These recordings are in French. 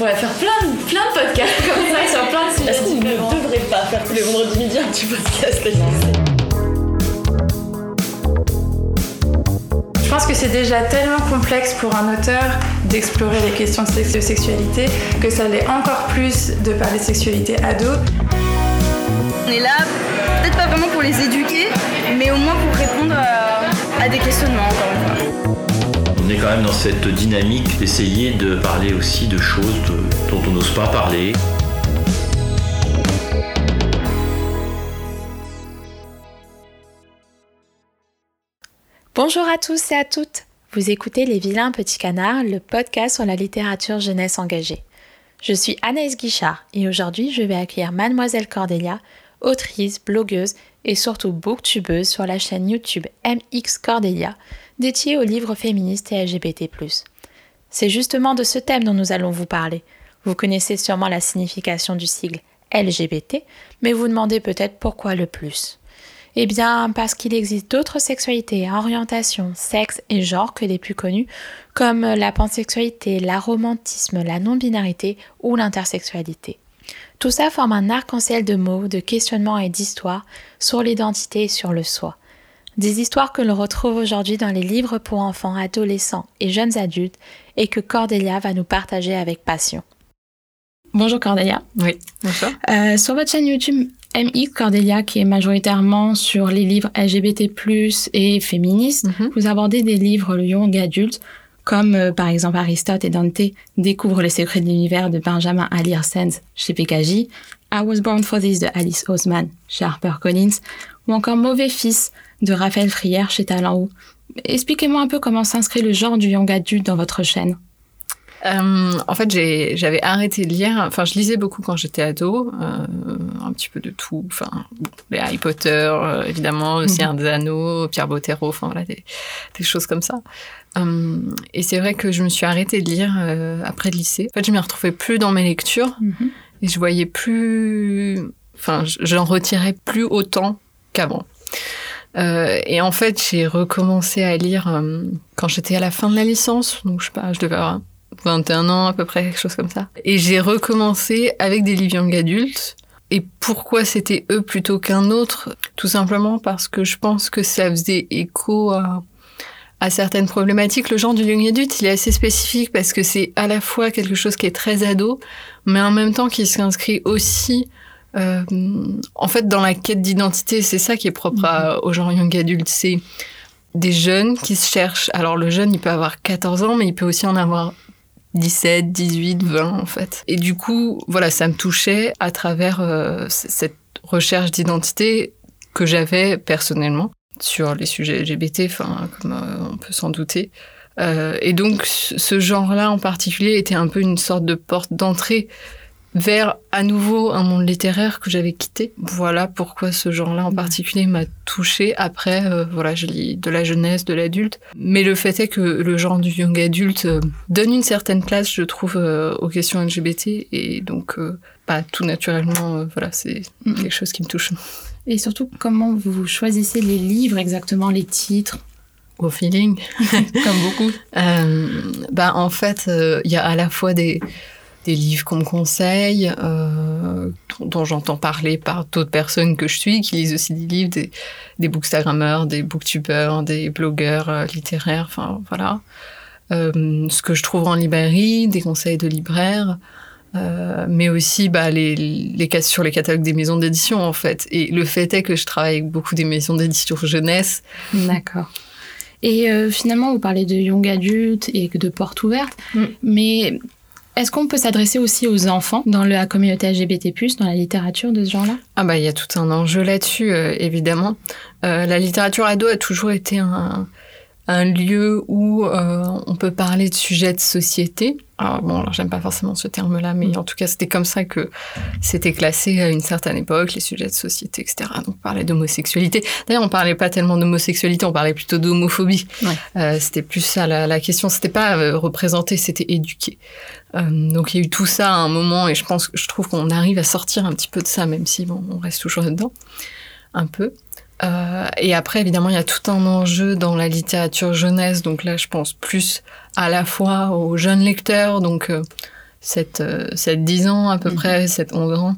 pourrait faire plein de, plein de podcasts comme ça sur plein de sujets. Est-ce qu'on ne devrait pas faire tous les vendredis midi un petit podcast Je pense que c'est déjà tellement complexe pour un auteur d'explorer les questions de sexualité que ça l'est encore plus de parler de sexualité ado. On est là, peut-être pas vraiment pour les éduquer, mais au moins pour répondre à, à des questionnements encore une fois. Est quand même dans cette dynamique d'essayer de parler aussi de choses dont on n'ose pas parler. Bonjour à tous et à toutes. Vous écoutez Les Vilains Petits Canards, le podcast sur la littérature jeunesse engagée. Je suis Anaïs Guichard et aujourd'hui je vais accueillir Mademoiselle Cordelia, autrice, blogueuse et surtout booktubeuse sur la chaîne YouTube MX Cordelia, dédiée aux livres féministes et LGBT+. C'est justement de ce thème dont nous allons vous parler. Vous connaissez sûrement la signification du sigle LGBT, mais vous demandez peut-être pourquoi le plus. Eh bien, parce qu'il existe d'autres sexualités, orientations, sexes et genres que les plus connus, comme la pansexualité, l'aromantisme, la non-binarité ou l'intersexualité. Tout ça forme un arc-en-ciel de mots, de questionnements et d'histoires sur l'identité et sur le soi. Des histoires que l'on retrouve aujourd'hui dans les livres pour enfants, adolescents et jeunes adultes et que Cordelia va nous partager avec passion. Bonjour Cordelia. Oui, bonjour. Euh, sur votre chaîne YouTube MX Cordelia, qui est majoritairement sur les livres LGBT+, et féministes, Mhm. vous abordez des livres young adultes, comme euh, par exemple Aristote et Dante découvrent les secrets de l'univers de Benjamin Ali Sens chez PKJ, I Was Born for This de Alice Oseman chez HarperCollins, ou encore Mauvais Fils de Raphaël Frière chez Talent Expliquez-moi un peu comment s'inscrit le genre du young adulte dans votre chaîne. Euh, en fait, j'avais arrêté de lire. Enfin, je lisais beaucoup quand j'étais ado, euh, un petit peu de tout. Enfin, les Harry Potter, euh, évidemment, le Seigneur des Anneaux, Pierre Bottero, enfin voilà, des, des choses comme ça. Et c'est vrai que je me suis arrêtée de lire après le lycée. En fait, je m'y retrouvais plus dans mes lectures et je voyais plus. Enfin, j- j'en retirais plus autant qu'avant. Euh, et en fait, j'ai recommencé à lire euh, quand j'étais à la fin de la licence, donc je sais pas, je devais avoir 21 ans à peu près, quelque chose comme ça. Et j'ai recommencé avec des livres young adultes. Et pourquoi c'était eux plutôt qu'un autre? Tout simplement parce que je pense que ça faisait écho à, à certaines problématiques. Le genre du young adulte, il est assez spécifique parce que c'est à la fois quelque chose qui est très ado, mais en même temps qui s'inscrit aussi euh, en fait dans la quête d'identité. C'est ça qui est propre à- au genre young adulte. C'est des jeunes qui se cherchent. Alors le jeune, il peut avoir 14 ans, mais il peut aussi en avoir 17, 18, 20 en fait. Et du coup, voilà, ça me touchait à travers euh, cette recherche d'identité que j'avais personnellement sur les sujets LGBT, enfin, comme euh, on peut s'en douter. Euh, et donc, ce genre-là en particulier était un peu une sorte de porte d'entrée vers à nouveau un monde littéraire que j'avais quitté. Voilà pourquoi ce genre-là en particulier m'a touchée. Après, euh, voilà, je lis de la jeunesse, de l'adulte. Mais le fait est que le genre du young adulte euh, donne une certaine place, je trouve, euh, aux questions LGBT. Et donc, bah, tout naturellement, voilà, c'est Mhm. quelque chose qui me touche. Et surtout, comment vous choisissez les livres exactement, les titres? Au feeling. Comme beaucoup. Bah, en fait, il y a à la fois des, des livres qu'on me conseille, euh, dont, dont j'entends parler par d'autres personnes que je suis, qui lisent aussi des livres, des, des bookstagrammeurs, des booktubeurs, des blogueurs euh, littéraires, enfin voilà. Euh, ce que je trouve en librairie, des conseils de libraires, mais aussi bah, les, les cas sur les catalogues des maisons d'édition en fait. Et le fait est que je travaille avec beaucoup des maisons d'édition jeunesse, D'accord. Et finalement, vous parlez de young adulte et de porte ouverte, Mm. mais est-ce qu'on peut s'adresser aussi aux enfants dans la communauté LGBT+, dans la littérature de ce genre-là? Ah bah il y a tout un enjeu là-dessus euh, évidemment. Euh, la littérature ado a toujours été un, un lieu où euh, on peut parler de sujets de société. Alors bon, alors j'aime pas forcément ce terme-là, mais en tout cas c'était comme ça que c'était classé à une certaine époque, les sujets de société, etc. Donc on parlait d'homosexualité. D'ailleurs on parlait pas tellement d'homosexualité, on parlait plutôt d'homophobie. Ouais. Euh, c'était plus ça la, la question. C'était pas euh, représenter, c'était éduquer. Euh, donc il y a eu tout ça à un moment et je pense, je trouve qu'on arrive à sortir un petit peu de ça, même si bon, on reste toujours dedans, un peu. Euh, et après, évidemment, il y a tout un enjeu dans la littérature jeunesse. Donc là, je pense plus à la fois aux jeunes lecteurs, donc euh, 7, 7 10 ans à peu Mhm. près, 7 11 ans.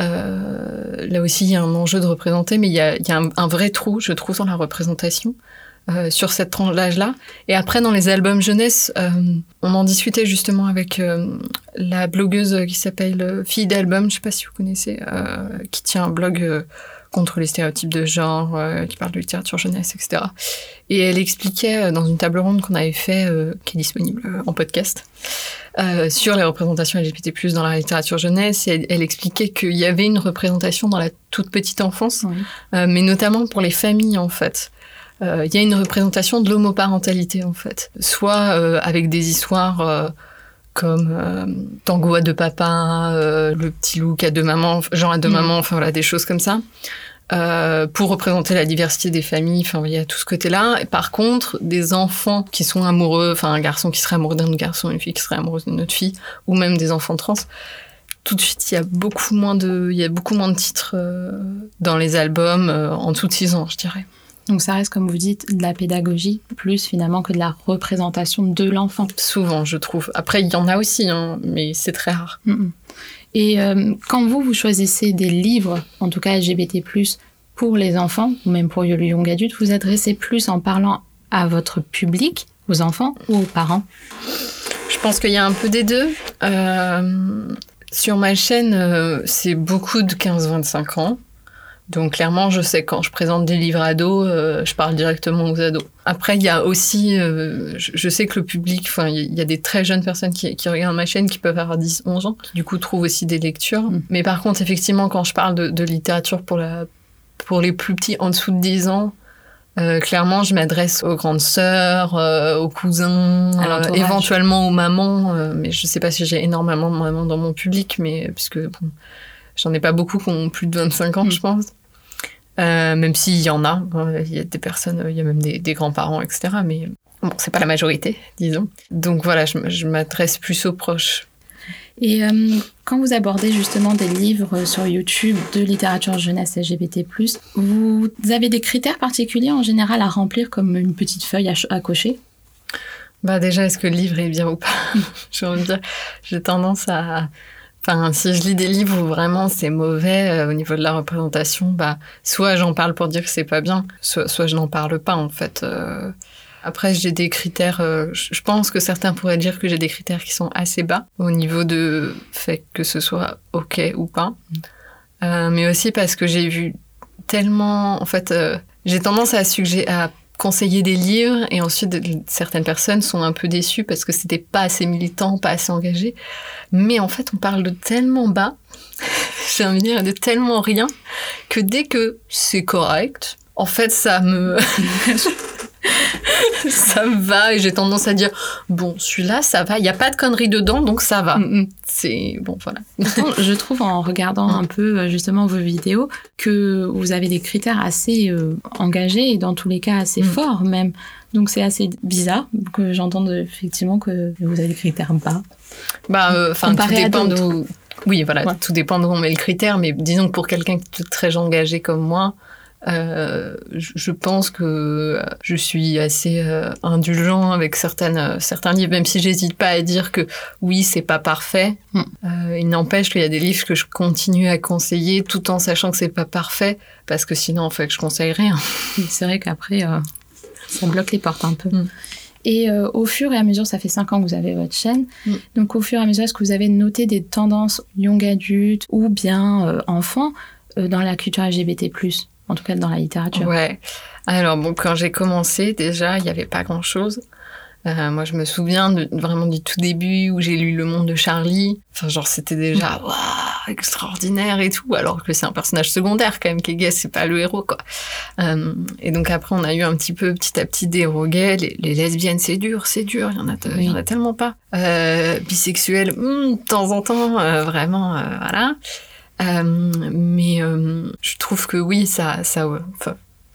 Euh, là aussi, il y a un enjeu de représenter, mais il y a, il y a un, un vrai trou, je trouve, dans la représentation euh, sur cette tranche d'âge-là. Et après, dans les albums jeunesse, euh, on en discutait justement avec euh, la blogueuse qui s'appelle euh, Fille d'album, je sais pas si vous connaissez, euh, qui tient un blog euh, contre les stéréotypes de genre, euh, qui parle de littérature jeunesse, etc. Et elle expliquait euh, dans une table ronde qu'on avait fait, euh, qui est disponible en podcast, euh, sur les représentations LGBT+, dans la littérature jeunesse, et elle, elle expliquait qu'il y avait une représentation dans la toute petite enfance, Oui. mais notamment pour les familles, en fait. Il y a une représentation de l'homoparentalité, en fait. Soit avec des histoires... comme euh, Tango à deux papas, euh, le petit qui a deux mamans, Jean à deux Mhm. mamans, enfin voilà, des choses comme ça. Euh, pour représenter la diversité des familles, enfin il y a tout ce côté-là. Et par contre, des enfants qui sont amoureux, enfin un garçon qui serait amoureux d'un autre garçon, une fille qui serait amoureuse d'une autre fille, ou même des enfants trans, tout de suite il y a beaucoup moins de, il y a beaucoup moins de titres euh, dans les albums euh, en dessous de 6 ans, je dirais. Donc ça reste, comme vous dites, de la pédagogie, plus finalement que de la représentation de l'enfant. Souvent, je trouve. Après, il y en a aussi, hein, mais c'est très rare. Et euh, quand vous, vous choisissez des livres, en tout cas LGBT+, pour les enfants, ou même pour le young adulte, vous adressez plus en parlant à votre public, aux enfants ou aux parents? Je pense qu'il y a un peu des deux. Euh, sur ma chaîne, euh, c'est beaucoup de 15-25 ans. Donc clairement, je sais quand je présente des livres ados, euh, je parle directement aux ados. Après, il y a aussi, euh, je, sais que le public, enfin, il y, a des très jeunes personnes qui, qui regardent ma chaîne qui peuvent avoir 10-11 ans, qui du coup trouvent aussi des lectures. Mm. Mais par contre, effectivement, quand je parle de, de littérature pour, la, pour les plus petits en dessous de 10 ans, euh, clairement, je m'adresse aux grandes sœurs, euh, aux cousins, éventuellement aux mamans. mais je sais pas si j'ai énormément de mamans dans mon public, mais puisque bon, j'en ai pas beaucoup qui ont plus de 25 ans, Mm. je pense. Euh, même s'il y en a, euh, il y a des personnes, il y a même des, des grands-parents, etc. Mais bon, c'est pas la majorité, disons. Donc voilà, je, m'adresse plus aux proches. Et euh, quand vous abordez justement des livres sur YouTube de littérature jeunesse LGBT+, vous avez des critères particuliers en général à remplir comme une petite feuille à, ch- à cocher? Bah déjà, est-ce que le livre est bien ou pas? J'ai envie de dire, j'ai tendance à... Enfin, si je lis des livres où vraiment c'est mauvais euh, au niveau de la représentation, bah soit j'en parle pour dire que c'est pas bien, soit, je n'en parle pas en fait. Euh, Après, j'ai des critères. euh, je pense que certains pourraient dire que j'ai des critères qui sont assez bas au niveau de fait que ce soit ok ou pas, mais aussi parce que j'ai vu tellement. En fait, j'ai tendance à suggérer à conseiller des livres et ensuite certaines personnes sont un peu déçues parce que c'était pas assez militant, pas assez engagé. Mais en fait, on parle de tellement bas, j'ai envie de dire de tellement rien que dès que c'est correct, en fait, ça me ça me va et j'ai tendance à dire bon, celui-là, ça va, il y a pas de conneries dedans, donc ça va. Mm, C'est bon, voilà. Je trouve en regardant un peu euh, justement vos vidéos que vous avez des critères assez euh, engagés et dans tous les cas assez Mm. forts même. Donc c'est assez bizarre que j'entende effectivement que vous avez des critères bas. Bah, euh, enfin, tout Comparé à dépend d'où. Oui, voilà, Ouais. tout dépend d'où on met le critère, mais disons que pour quelqu'un qui est très engagé comme moi, euh, je pense que je suis assez euh, indulgent avec certaines, euh, certains livres, même si j'hésite pas à dire que oui, c'est pas parfait. Mm. Euh, il n'empêche qu'il y a des livres que je continue à conseiller tout en sachant que c'est pas parfait, parce que sinon, en fait, je conseille rien. C'est vrai qu'après, ça bloque les portes un peu. Mm. Et euh, au fur et à mesure, ça fait cinq ans que vous avez votre chaîne. Mm. Donc au fur et à mesure, est-ce que vous avez noté des tendances young adultes ou bien euh, enfants euh, dans la culture LGBT+, en tout cas dans la littérature Ouais. Alors bon, quand j'ai commencé, déjà, il n'y avait pas grand-chose. Euh, moi, je me souviens de, vraiment du tout début où j'ai lu Le Monde de Charlie. Enfin, genre, c'était déjà waouh, extraordinaire et tout, alors que c'est un personnage secondaire quand même gay, c'est pas le héros quoi. Euh, et donc après, on a eu un petit peu petit à petit des gays. Les, les lesbiennes, c'est dur, c'est dur. Il y en a, il y en a tellement pas. Euh, bisexuels, hmm, de temps en temps, euh, vraiment, euh, voilà. Euh, mais euh, je trouve que oui, ça, ça,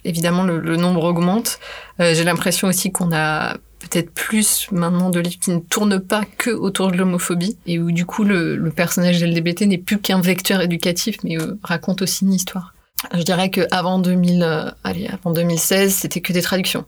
évidemment, le, nombre augmente. Euh, J'ai l'impression aussi qu'on a peut-être plus maintenant de livres qui ne tournent pas que autour de l'homophobie et où du coup le, personnage LGBT n'est plus qu'un vecteur éducatif, mais raconte aussi une histoire. Je dirais que avant 2000, euh, allez, avant 2016, c'était que des traductions.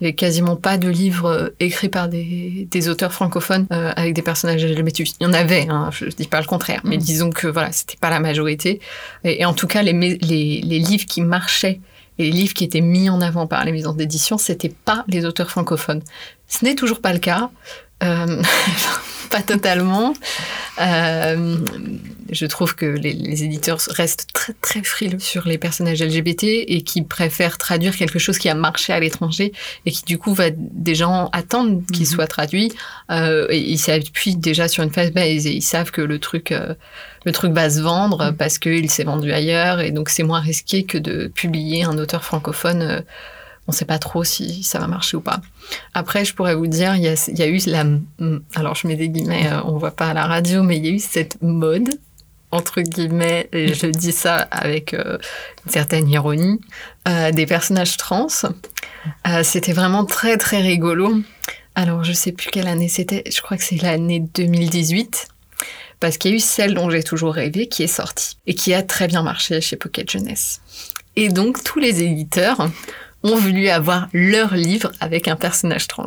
Il n'y avait quasiment pas de livres euh, écrits par des, des auteurs francophones euh, avec des personnages LGBT. Il y en avait, hein, je ne dis pas le contraire, mais Mhm. disons que voilà, c'était pas la majorité. Et, et en tout cas, les, mé- les, les livres qui marchaient et les livres qui étaient mis en avant par les maisons d'édition, c'était pas les auteurs francophones. Ce n'est toujours pas le cas. Euh, pas totalement. Euh, je trouve que les, les éditeurs restent très très frileux sur les personnages LGBT et qui préfèrent traduire quelque chose qui a marché à l'étranger et qui du coup va des gens attendent qu'il soit traduit. Euh, et ils s'appuient déjà sur une phase base et ils savent que le truc euh, le truc va se vendre parce qu'il s'est vendu ailleurs et donc c'est moins risqué que de publier un auteur francophone. On ne sait pas trop si ça va marcher ou pas. Après, je pourrais vous dire, il y a, eu la... Alors, je mets des guillemets, euh, on voit pas à la radio, mais il y a eu cette mode, entre guillemets, et je dis ça avec euh, une certaine ironie, euh, des personnages trans. C'était vraiment très, très rigolo. Alors, je sais plus quelle année c'était, je crois que c'est l'année 2018 parce qu'il y a eu celle dont j'ai toujours rêvé qui est sortie et qui a très bien marché chez Pocket Jeunesse. Et donc tous les éditeurs ont voulu avoir leur livre avec un personnage trans.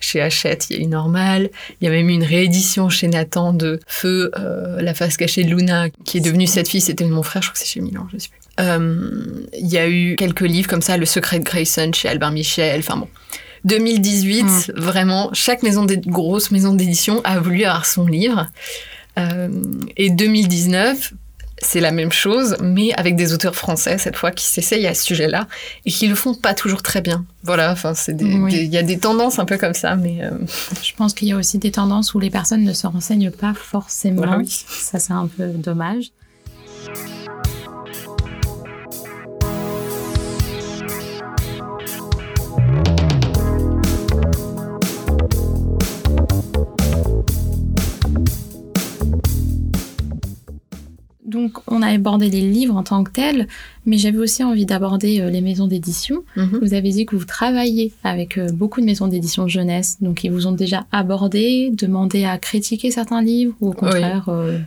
Chez Hachette, il y a eu Normal, il y a même eu une réédition chez Nathan de Feu, euh, La face cachée de Luna, qui est devenue cette fille, c'était mon frère, je crois que c'est chez Milan, je sais plus. Euh, Il y a eu quelques livres comme ça, Le secret de Grayson chez Albert Michel, enfin bon. 2018, vraiment, chaque maison grosse maison d'édition a voulu avoir son livre. Euh, et 2019, c'est la même chose, mais avec des auteurs français cette fois qui s'essayent à ce sujet-là et qui le font pas toujours très bien. Voilà, enfin, c'est Oui. il y a des tendances un peu comme ça, mais euh, Je pense qu'il y a aussi des tendances où les personnes ne se renseignent pas forcément. Voilà, oui. Ça, c'est un peu dommage. Donc, on a abordé les livres en tant que tels, mais j'avais aussi envie d'aborder euh, les maisons d'édition. mhm. Vous avez dit que vous travaillez avec euh, beaucoup de maisons d'édition jeunesse, donc ils vous ont déjà abordé, demandé à critiquer certains livres ou au contraire. euh,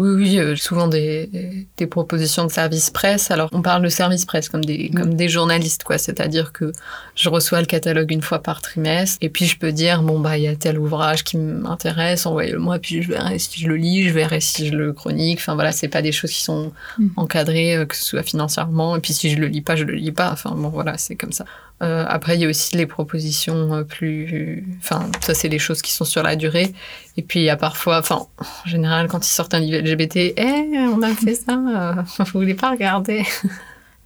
Oui, oui, euh, souvent des, des propositions de service presse. Alors, on parle de service presse comme des, Mm. comme des journalistes, quoi. C'est-à-dire que je reçois le catalogue une fois par trimestre, et puis je peux dire, bon, bah, il y a tel ouvrage qui m'intéresse, envoyez-le-moi, puis je verrai si je le lis, je verrai si je le chronique. Enfin, voilà, c'est pas des choses qui sont Mm. encadrées, euh, que ce soit financièrement, et puis si je le lis pas, je le lis pas. Enfin, bon, voilà, c'est comme ça. Euh, après, il y a aussi les propositions plus... Enfin, ça, c'est les choses qui sont sur la durée. Et puis, il y a parfois... Enfin, en général, quand ils sortent un livre LGBT, eh, on a fait ça, euh, vous voulez pas regarder?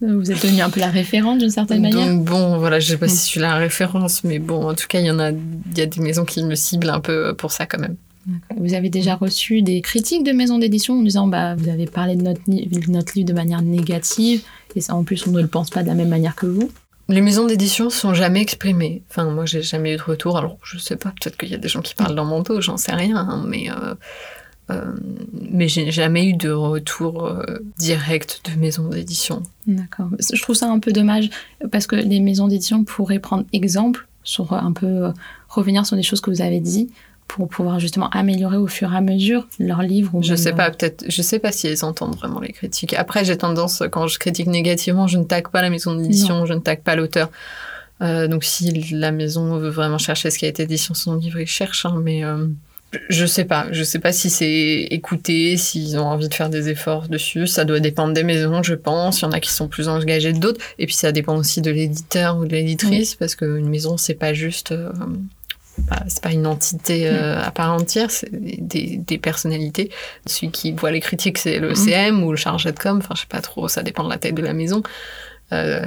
Vous êtes devenu un peu la référente d'une certaine manière. Donc, bon, voilà, je sais pas Mm. si je suis la référence, mais bon, en tout cas, il y en a... Il y a des maisons qui me ciblent un peu pour ça, quand même. Vous avez déjà reçu des critiques de maisons d'édition en disant bah vous avez parlé de notre, notre livre de manière négative et ça en plus on ne le pense pas de la même manière que vous? Les maisons d'édition sont jamais exprimées. Enfin, moi, j'ai jamais eu de retour. Alors, je sais pas, peut-être qu'il y a des gens qui parlent dans mon dos, j'en sais rien, hein, mais... Euh, euh, mais j'ai jamais eu de retour euh, direct de maison d'édition. D'accord. Je trouve ça un peu dommage parce que les maisons d'édition pourraient prendre exemple sur un peu euh, revenir sur des choses que vous avez dit pour pouvoir justement améliorer au fur et à mesure leurs livres. ou Je sais euh, pas, peut-être, je sais pas si elles entendent vraiment les critiques. Après, j'ai tendance, quand je critique négativement, je ne tague pas la maison d'édition, je ne tague pas l'auteur. Euh, donc, si la maison veut vraiment chercher ce qui a été dit sur son livre, ils cherchent, hein, mais euh, je sais pas. Je sais pas si c'est écouté, s'ils ont envie de faire des efforts dessus. Ça doit dépendre des maisons, je pense. Il y en a qui sont plus engagés que d'autres. Et puis, ça dépend aussi de l'éditeur ou de l'éditrice, parce qu'une maison, c'est pas juste. euh, c'est pas une entité euh, à part entière, c'est des, personnalités. Celui qui voit les critiques, c'est le. CM ou le chargé de com. Enfin, je sais pas trop, ça dépend de la taille de la maison. Euh,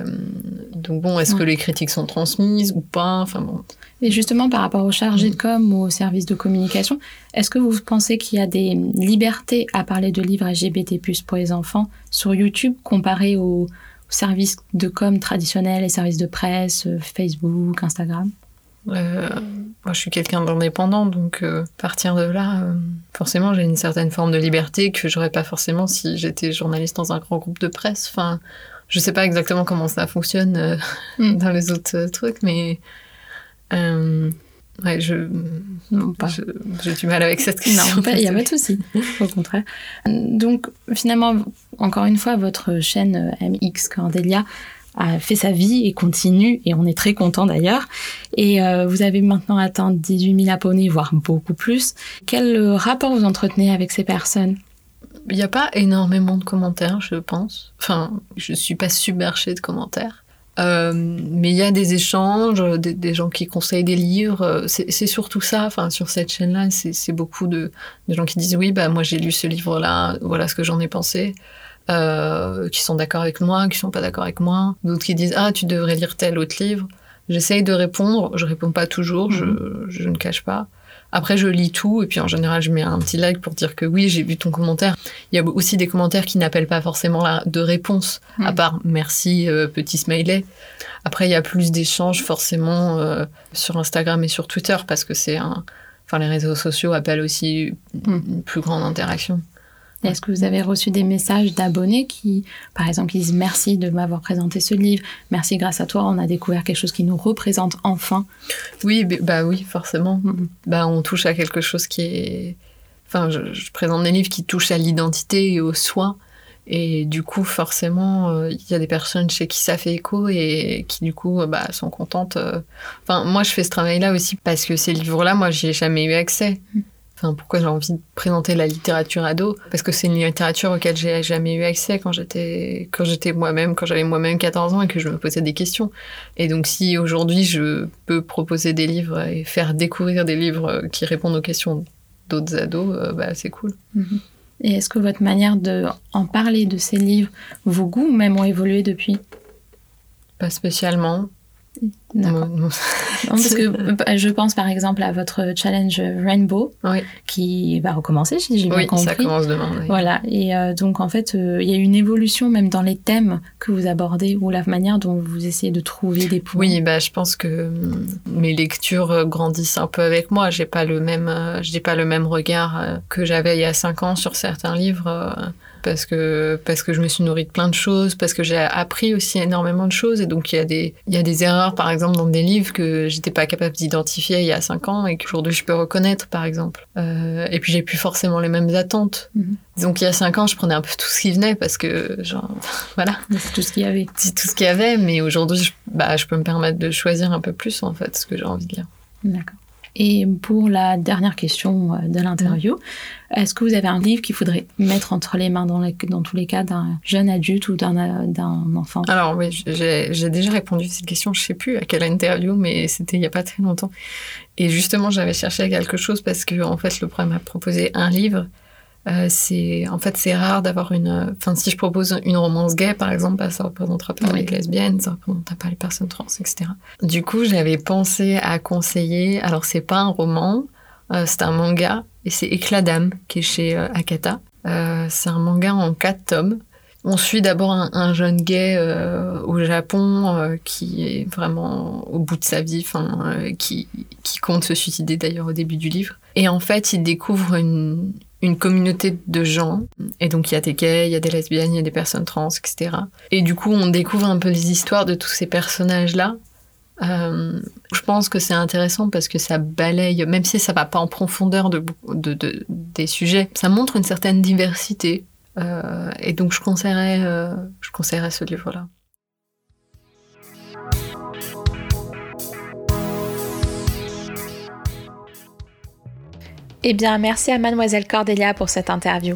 donc bon, est-ce que les critiques sont transmises ou pas? Enfin bon, Et justement, par rapport aux chargés de com ou aux services de communication, est-ce que vous pensez qu'il y a des libertés à parler de livres LGBT+, pour les enfants sur YouTube comparé aux, aux services de com traditionnels, les services de presse, euh, Facebook, Instagram? Euh, moi, je suis quelqu'un d'indépendant, donc euh, partir de là, euh, forcément, j'ai une certaine forme de liberté que j'aurais pas forcément si j'étais journaliste dans un grand groupe de presse. Enfin, je sais pas exactement comment ça fonctionne euh, Mm. dans les autres trucs, mais ouais, je Non, pas. j'ai du mal avec cette question. Non, il n'y a pas de souci, au contraire. Donc, finalement, encore une fois, votre chaîne MX Cordelia a fait sa vie et continue, et on est très content d'ailleurs. Et euh, vous avez maintenant atteint 18 000 abonnés, voire beaucoup plus. Quel euh, rapport vous entretenez avec ces personnes? Il n'y a pas énormément de commentaires, je pense. Enfin, je suis pas submergée de commentaires. Euh, mais il y a des échanges, des, gens qui conseillent des livres. C'est surtout ça. Enfin, sur cette chaîne-là, c'est beaucoup de, de, gens qui disent oui, bah moi j'ai lu ce livre-là, voilà ce que j'en ai pensé. Euh, qui sont d'accord avec moi, qui sont pas d'accord avec moi. D'autres qui disent ah tu devrais lire tel autre livre. J'essaye de répondre. Je réponds pas toujours. Je, Mhm. je ne cache pas. Après, je lis tout et puis en général, je mets un petit like pour dire que oui, j'ai vu ton commentaire. Il y a aussi des commentaires qui n'appellent pas forcément la, de réponse, à part merci, euh, petit smiley. Après, il y a plus d'échanges forcément euh, sur Instagram et sur Twitter parce que c'est un. Enfin, les réseaux sociaux appellent aussi Mhm. une plus grande interaction. Est-ce que vous avez reçu des messages d'abonnés qui, par exemple, qui disent merci de m'avoir présenté ce livre, merci grâce à toi, on a découvert quelque chose qui nous représente enfin Oui, bah oui, forcément. Mhm. Bah, on touche à quelque chose qui est. Enfin, je, je présente des livres qui touchent à l'identité et au soi. Et du coup, forcément, euh, il y a des personnes chez qui ça fait écho et qui, du coup, bah, sont contentes. euh. Enfin, moi, je fais ce travail-là aussi parce que ces livres-là, moi, j'y ai jamais eu accès. Enfin, pourquoi j'ai envie de présenter la littérature ado? Parce que c'est une littérature auquel j'ai jamais eu accès quand j'étais quand j'étais moi-même, quand j'avais moi-même 14 ans et que je me posais des questions. Et donc, si aujourd'hui je peux proposer des livres et faire découvrir des livres qui répondent aux questions d'autres ados, euh, bah, c'est cool. Mhm. Et est-ce que votre manière de en parler de ces livres, vos goûts même ont évolué depuis? Pas spécialement. Non, non. Non, parce que euh, je pense par exemple à votre challenge Rainbow Oui. qui va recommencer, si j'ai bien Oui, compris. ça commence demain. oui. Voilà, et euh, donc en fait, euh, il y a une évolution même dans les thèmes que vous abordez ou la manière dont vous essayez de trouver des points. Oui, bah, je pense que hum, mes lectures euh, grandissent un peu avec moi. J'ai pas le même, euh, j'ai pas le même regard que j'avais il y a cinq ans sur certains livres, parce que parce que je me suis nourrie de plein de choses, parce que j'ai appris aussi énormément de choses, et donc il y a des il y a des erreurs, par exemple, dans des livres que j'étais pas capable d'identifier il y a cinq ans et qu'aujourd'hui je peux reconnaître, par exemple. Euh, et puis j'ai plus forcément les mêmes attentes. Mhm. Donc il y a cinq ans, je prenais un peu tout ce qui venait parce que genre voilà C'est tout ce qu'il y avait. c'est tout ce qu'il y avait, mais aujourd'hui, je, bah, je peux me permettre de choisir un peu plus, en fait, ce que j'ai envie de lire. D'accord. Et pour la dernière question euh, de l'interview, est-ce que vous avez un livre qu'il faudrait mettre entre les mains dans, tous les cas d'un jeune adulte ou d'un euh, enfant? Alors, oui, j'ai déjà répondu à cette question, je sais plus à quelle interview, mais c'était il y a pas très longtemps. Et justement, j'avais cherché quelque chose parce que, en fait, le programme m'a proposé un livre. Euh, c'est en fait c'est rare d'avoir une enfin si je propose une romance gay par exemple bah, ça représentera pas Oui. les lesbiennes ça représentera pas les personnes trans etc du coup j'avais pensé à conseiller alors c'est pas un roman euh, c'est un manga et c'est Éclat d'âme qui est chez euh, Akata Euh, c'est un manga en quatre tomes on suit d'abord un, un jeune gay euh, au Japon euh, qui est vraiment au bout de sa vie, enfin, euh, qui, qui compte se suicider d'ailleurs au début du livre. Et en fait, il découvre une, une communauté de gens. Et donc, il y a des gays, il y a des lesbiennes, il y a des personnes trans, etc. Et du coup, on découvre un peu les histoires de tous ces personnages-là. Euh, je pense que c'est intéressant parce que ça balaye, même si ça va pas en profondeur de, de, de- des sujets, ça montre une certaine diversité. Euh, et donc je conseillerais, euh, je conseillerais ce livre-là. Eh bien, merci à Mademoiselle Cordelia pour cette interview.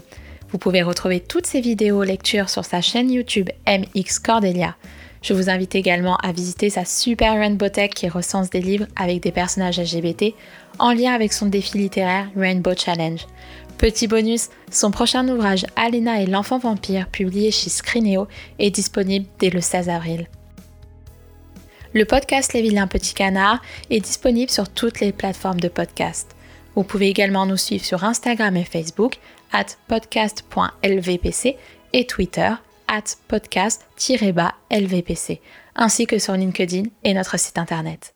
Vous pouvez retrouver toutes ces vidéos lectures sur sa chaîne YouTube MX Cordelia. Je vous invite également à visiter sa super Rainbow Tech qui recense des livres avec des personnages LGBT en lien avec son défi littéraire Rainbow Challenge. Petit bonus, son prochain ouvrage Alena et l'enfant vampire, publié chez Scrineo, est disponible dès le 16 avril. Le podcast Les Vilains Petits Canards est disponible sur toutes les plateformes de podcast. Vous pouvez également nous suivre sur Instagram et Facebook, at podcast.lvpc et Twitter, at podcast-lvpc, ainsi que sur LinkedIn et notre site internet.